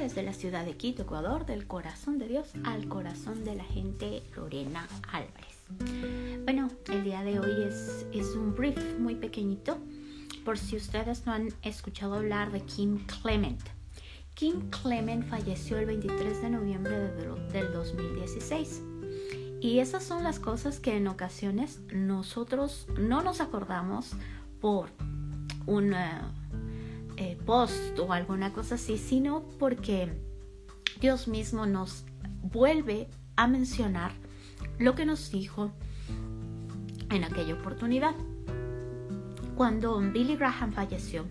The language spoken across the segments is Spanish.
desde la ciudad de Quito, Ecuador, del corazón de Dios al corazón de la gente Lorena Álvarez. Bueno, el día de hoy es, es un brief muy pequeñito por si ustedes no han escuchado hablar de Kim Clement. Kim Clement falleció el 23 de noviembre del 2016. Y esas son las cosas que en ocasiones nosotros no nos acordamos por un eh, post o alguna cosa así, sino porque Dios mismo nos vuelve a mencionar lo que nos dijo en aquella oportunidad. Cuando Billy Graham falleció,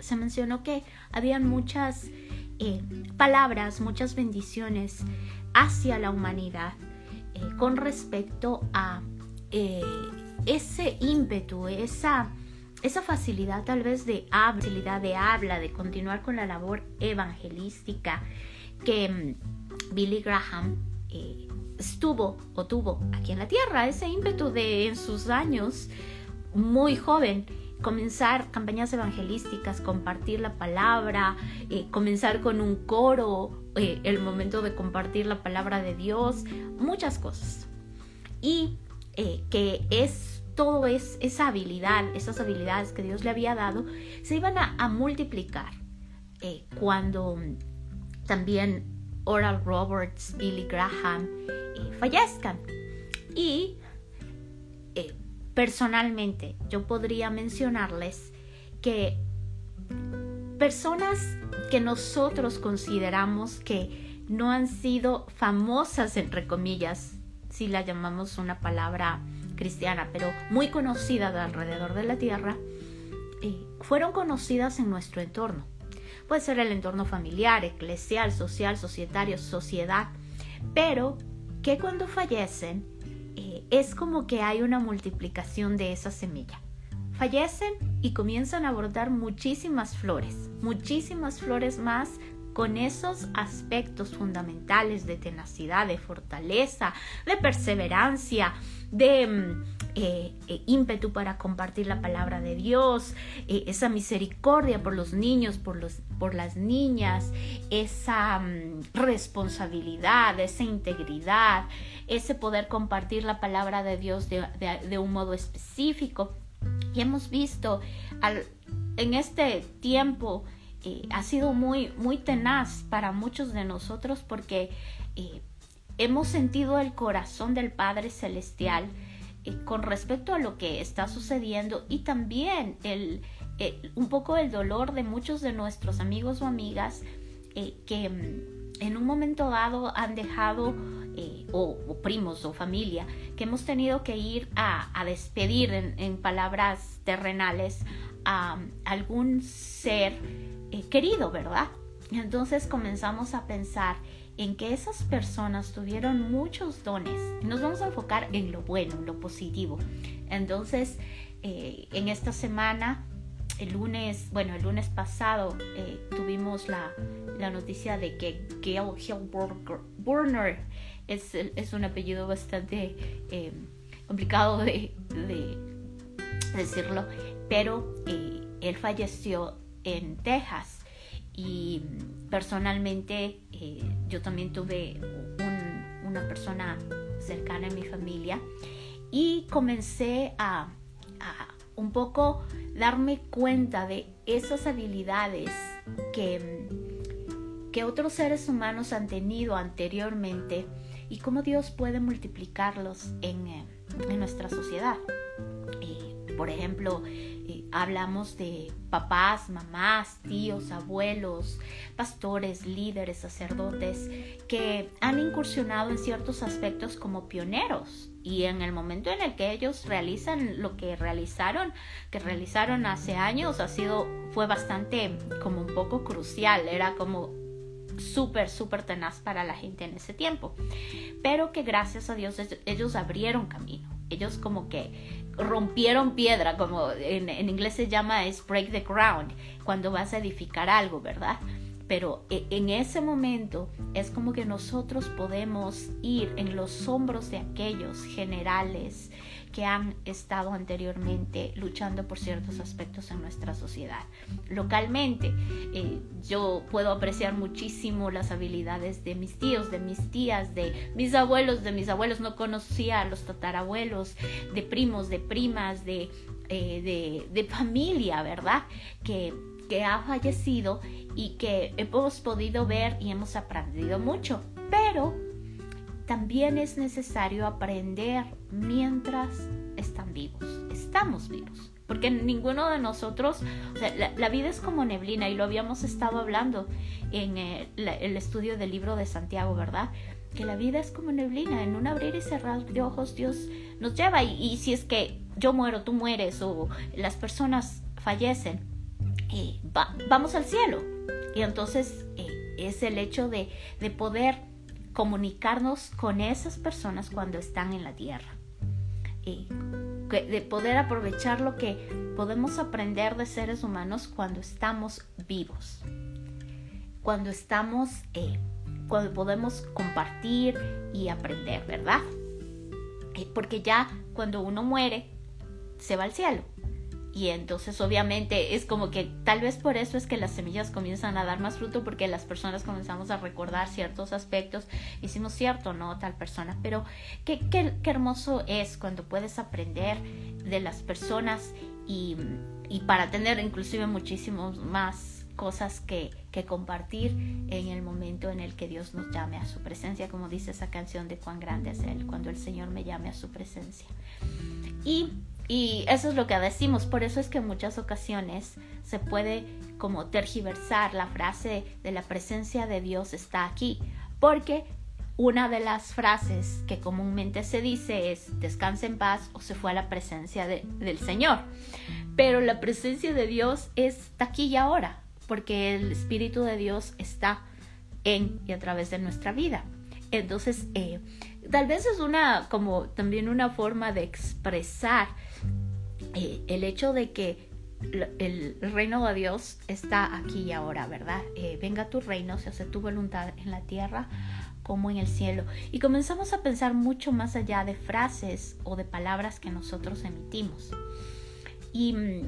se mencionó que habían muchas eh, palabras, muchas bendiciones hacia la humanidad eh, con respecto a ese ímpetu, esa esa facilidad tal vez de habilidad de habla, de continuar con la labor evangelística que mm, Billy Graham eh, estuvo o tuvo aquí en la tierra, ese ímpetu de en sus años muy joven comenzar campañas evangelísticas, compartir la palabra, eh, comenzar con un coro, eh, el momento de compartir la palabra de Dios, muchas cosas. Y que es todo es esa habilidad, esas habilidades que Dios le había dado, se iban a, multiplicar eh, cuando también Oral Roberts, Billy Graham eh, fallezcan. Y eh, personalmente yo podría mencionarles que personas que nosotros consideramos que no han sido famosas, entre comillas, si la llamamos una palabra cristiana, pero muy conocida de alrededor de la tierra, eh, fueron conocidas en nuestro entorno. Puede ser el entorno familiar, eclesial, social, societario, sociedad, pero que cuando fallecen eh, es como que hay una multiplicación de esa semilla. Fallecen y comienzan a brotar muchísimas flores, muchísimas flores más con esos aspectos fundamentales de tenacidad, de fortaleza, de perseverancia, de mm, eh, eh, ímpetu para compartir la palabra de Dios, eh, esa misericordia por los niños, por, los, por las niñas, esa mm, responsabilidad, esa integridad, ese poder compartir la palabra de Dios de, un modo específico. Y hemos visto al, en este tiempo, ha sido muy, muy tenaz para muchos de nosotros porque hemos sentido el corazón del Padre Celestial eh, con respecto a lo que está sucediendo y también el, eh, un poco el dolor de muchos de nuestros amigos o amigas eh, que mm, en un momento dado han dejado, o, primos o familia, que hemos tenido que ir a, despedir en, palabras terrenales a algún ser querido, ¿verdad? Entonces comenzamos a pensar en que esas personas tuvieron muchos dones. Nos vamos a enfocar en lo bueno, en lo positivo. Entonces, eh, en esta semana, el lunes, bueno, el lunes pasado eh, tuvimos la, noticia de que Gail Hilburner es, es un apellido bastante eh, complicado de, decirlo, pero él falleció en Texas y personalmente eh, yo también tuve una persona cercana en mi familia y comencé a, un poco darme cuenta de esas habilidades que, que otros seres humanos han tenido anteriormente y cómo Dios puede multiplicarlos en, eh, en nuestra sociedad. por ejemplo, hablamos de papás, mamás, tíos, abuelos, pastores, líderes, sacerdotes, que han incursionado en ciertos aspectos como pioneros. Y en el momento en el que ellos realizan lo que realizaron, que realizaron hace años, ha sido, fue bastante como un poco crucial, era como súper, súper tenaz para la gente en ese tiempo. Pero que gracias a Dios ellos abrieron camino. Ellos como que rompieron piedra, como en, inglés se llama break the ground, cuando vas a edificar algo, ¿verdad? pero e, en ese momento es como que nosotros podemos ir en los hombros de aquellos generales que han estado anteriormente luchando por ciertos aspectos en nuestra sociedad. Localmente, eh, yo puedo apreciar muchísimo las habilidades de mis tíos, de mis tías, de mis abuelos, de mis abuelos. No conocía a los tatarabuelos, de primos, de primas, de, eh, de, familia, ¿verdad? Que, que ha fallecido y que hemos podido ver y hemos aprendido mucho. Pero también es necesario aprender mientras están vivos. Estamos vivos. Porque ninguno de nosotros, la, vida es como neblina y lo habíamos estado hablando en eh, el, estudio del libro de Santiago, ¿verdad? Que la vida es como neblina, en un abrir y cerrar de ojos Dios nos lleva y, si es que yo muero, tú mueres o las personas fallecen, eh, vamos al cielo. Y entonces eh, es el hecho de, de poder comunicarnos con esas personas cuando están en la tierra. Y de poder aprovechar lo que podemos aprender de seres humanos cuando estamos vivos. Cuando estamos, eh, cuando podemos compartir y aprender, ¿verdad? Eh, porque ya cuando uno muere, se va al cielo. Y entonces obviamente es como que tal vez por eso es que las semillas comienzan a dar más fruto porque las personas comenzamos a recordar ciertos aspectos. Hicimos cierto, ¿no? Tal persona. Pero qué, qué, hermoso es cuando puedes aprender de las personas y, y para tener inclusive muchísimos más cosas que, que, compartir en el momento en el que Dios nos llame a su presencia, como dice esa canción de cuán grande es Él, cuando el Señor me llame a su presencia. Y y eso es lo que decimos, por eso es que en muchas ocasiones se puede como tergiversar la frase de la presencia de Dios está aquí, porque una de las frases que comúnmente se dice es descansa en paz o se fue a la presencia del Señor. Pero la presencia de Dios está aquí y ahora, porque el Espíritu de Dios está en y a través de nuestra vida. Entonces, eh, tal vez es una como también una forma de expresar eh, el hecho de que el reino de Dios está aquí y ahora, ¿verdad? Eh, venga tu reino, se hace tu voluntad en la tierra como en el cielo. Y comenzamos a pensar mucho más allá de frases o de palabras que nosotros emitimos. Y mm,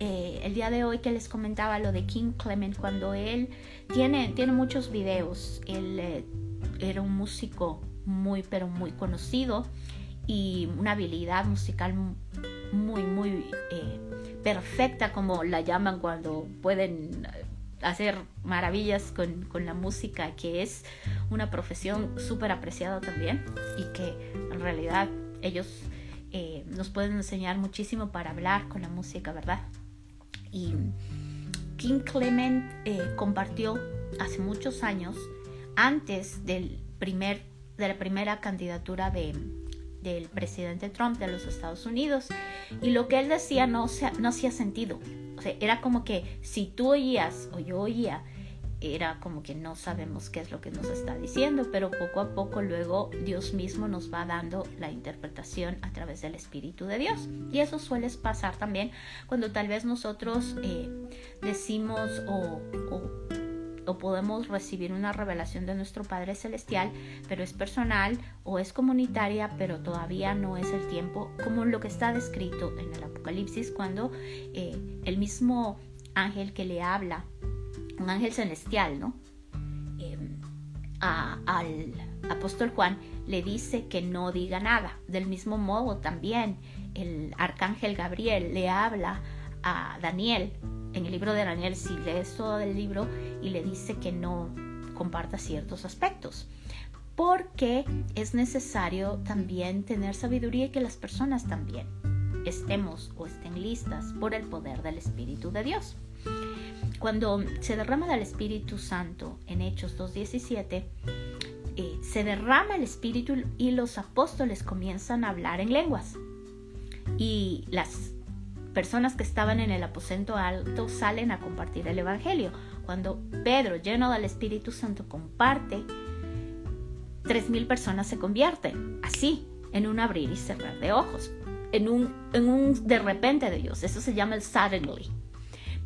eh, el día de hoy que les comentaba lo de King Clement, cuando él tiene, tiene muchos videos, él era un músico muy, pero muy conocido y una habilidad musical muy, muy eh, perfecta, como la llaman cuando pueden hacer maravillas con, la música, que es una profesión súper apreciada también y que en realidad ellos eh, nos pueden enseñar muchísimo para hablar con la música, ¿verdad? Y King Clement eh, compartió hace muchos años, antes del primer, de la primera candidatura de, del presidente Trump de los Estados Unidos y lo que él decía no, no hacía sentido. O sea, era como que si tú oías o yo oía, era como que no sabemos qué es lo que nos está diciendo, pero poco a poco luego Dios mismo nos va dando la interpretación a través del Espíritu de Dios. Y eso suele pasar también cuando tal vez nosotros eh, decimos o o podemos recibir una revelación de nuestro Padre Celestial, pero es personal o es comunitaria, pero todavía no es el tiempo, como lo que está descrito en el Apocalipsis, cuando eh, el mismo ángel que le habla, un ángel celestial, ¿no? Em, al apóstol Juan le dice que no diga nada. Del mismo modo también el arcángel Gabriel le habla a Daniel en el libro de Daniel, si lees todo el libro y le dice que no comparta ciertos aspectos. Porque es necesario también tener sabiduría y que las personas también estemos o estén listas por el poder del Espíritu de Dios. Cuando se derrama del Espíritu Santo en Hechos 2.17, eh, se derrama el Espíritu y los apóstoles comienzan a hablar en lenguas. Y las personas que estaban en el aposento alto salen a compartir el Evangelio. Cuando Pedro, lleno del Espíritu Santo, comparte, tres mil personas se convierten, así, en un abrir y cerrar de ojos, en un, en un de repente de Dios. Eso se llama el suddenly.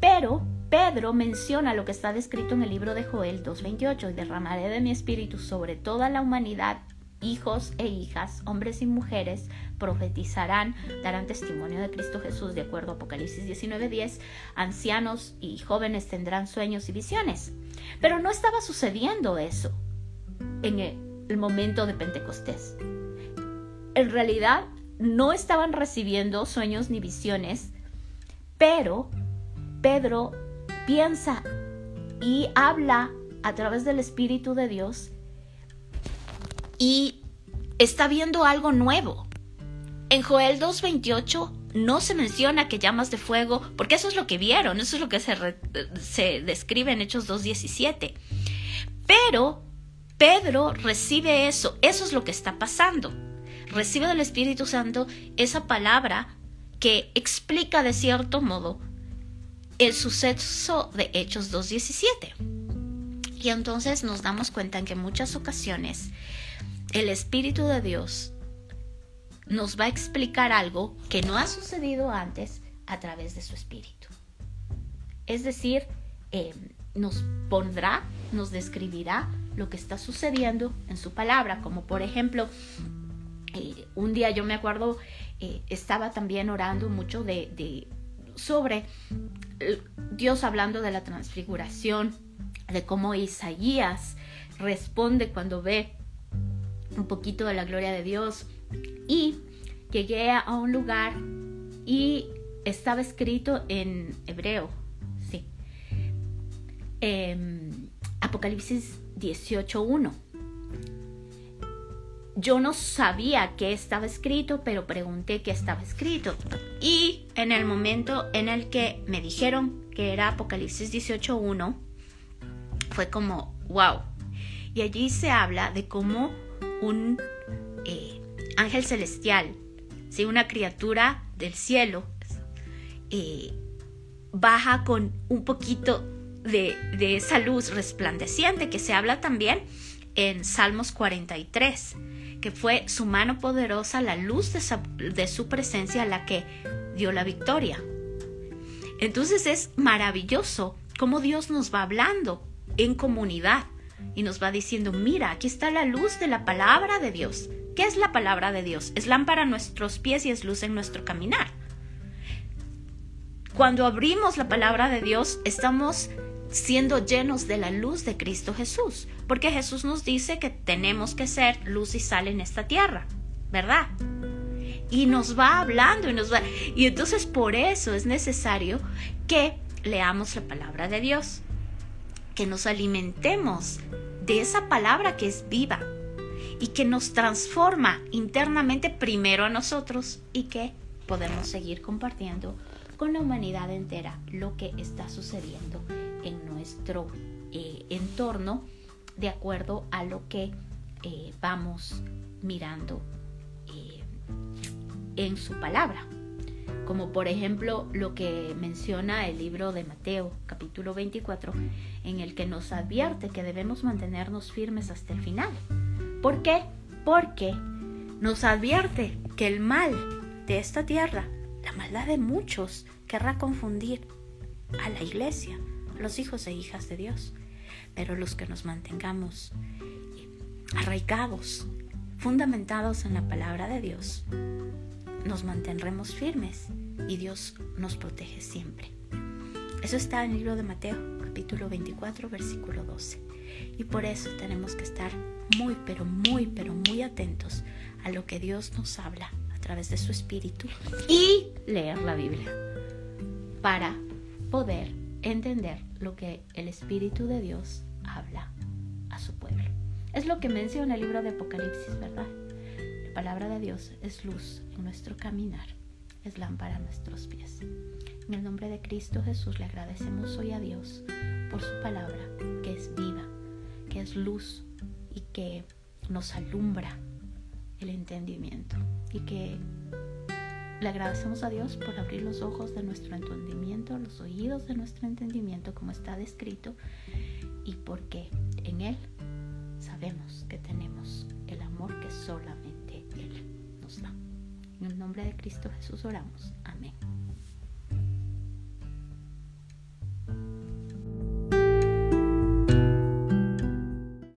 Pero Pedro menciona lo que está descrito en el libro de Joel 2.28 y derramaré de mi espíritu sobre toda la humanidad hijos e hijas, hombres y mujeres, profetizarán, darán testimonio de Cristo Jesús, de acuerdo a Apocalipsis 19:10, ancianos y jóvenes tendrán sueños y visiones. Pero no estaba sucediendo eso en el momento de Pentecostés. En realidad no estaban recibiendo sueños ni visiones, pero Pedro piensa y habla a través del Espíritu de Dios y está viendo algo nuevo. En Joel 2.28 no se menciona que llamas de fuego, porque eso es lo que vieron, eso es lo que se, describe en Hechos 2.17. Pero Pedro recibe eso, eso es lo que está pasando. Recibe del Espíritu Santo esa palabra que explica de cierto modo el suceso de Hechos 2.17. Y entonces nos damos cuenta en que en muchas ocasiones el Espíritu de Dios nos va a explicar algo que no ha sucedido antes a través de su Espíritu. Es decir, eh, nos pondrá, nos describirá lo que está sucediendo en su palabra, como por ejemplo, eh, un día yo me acuerdo, eh, estaba también orando mucho de, sobre Dios hablando de la transfiguración, de cómo Isaías responde cuando ve un poquito de la gloria de Dios y llegué a un lugar y estaba escrito en hebreo, sí. Em, Apocalipsis 18.1. Yo no sabía qué estaba escrito, pero pregunté qué estaba escrito. Y en el momento en el que me dijeron que era Apocalipsis 18.1, fue como, wow. Y allí se habla de cómo un eh, ángel celestial, ¿sí? una criatura del cielo, eh, baja con un poquito de, de, esa luz resplandeciente que se habla también en Salmos 43, que fue su mano poderosa, la luz de, de su presencia la que dio la victoria. Entonces es maravilloso cómo Dios nos va hablando en comunidad y nos va diciendo, mira, aquí está la luz de la palabra de Dios. ¿Qué es la palabra de Dios? Es lámpara nuestros pies y es luz en nuestro caminar. Cuando abrimos la palabra de Dios, estamos siendo llenos de la luz de Cristo Jesús, porque Jesús nos dice que tenemos que ser luz y sal en esta tierra, ¿verdad? Y nos va hablando y nos va... Y entonces por eso es necesario que leamos la palabra de Dios que nos alimentemos de esa palabra que es viva y que nos transforma internamente primero a nosotros y que podemos seguir compartiendo con la humanidad entera lo que está sucediendo en nuestro eh, entorno de acuerdo a lo que eh, vamos mirando eh, en su palabra como por ejemplo lo que menciona el libro de Mateo capítulo 24, en el que nos advierte que debemos mantenernos firmes hasta el final. ¿Por qué? Porque nos advierte que el mal de esta tierra, la maldad de muchos, querrá confundir a la iglesia, a los hijos e hijas de Dios. Pero los que nos mantengamos arraigados, fundamentados en la palabra de Dios, nos mantendremos firmes y Dios nos protege siempre. Eso está en el libro de Mateo, capítulo 24, versículo 12. Y por eso tenemos que estar muy, pero muy, pero muy atentos a lo que Dios nos habla a través de su Espíritu y leer la Biblia para poder entender lo que el Espíritu de Dios habla a su pueblo. Es lo que menciona el libro de Apocalipsis, ¿verdad? La palabra de Dios es luz en nuestro caminar, es lámpara a nuestros pies. En el nombre de Cristo Jesús le agradecemos hoy a Dios por su palabra, que es viva, que es luz y que nos alumbra el entendimiento. Y que le agradecemos a Dios por abrir los ojos de nuestro entendimiento, los oídos de nuestro entendimiento, como está descrito, y porque en Él sabemos que tenemos el amor que solamente en el nombre de Cristo Jesús oramos. Amén.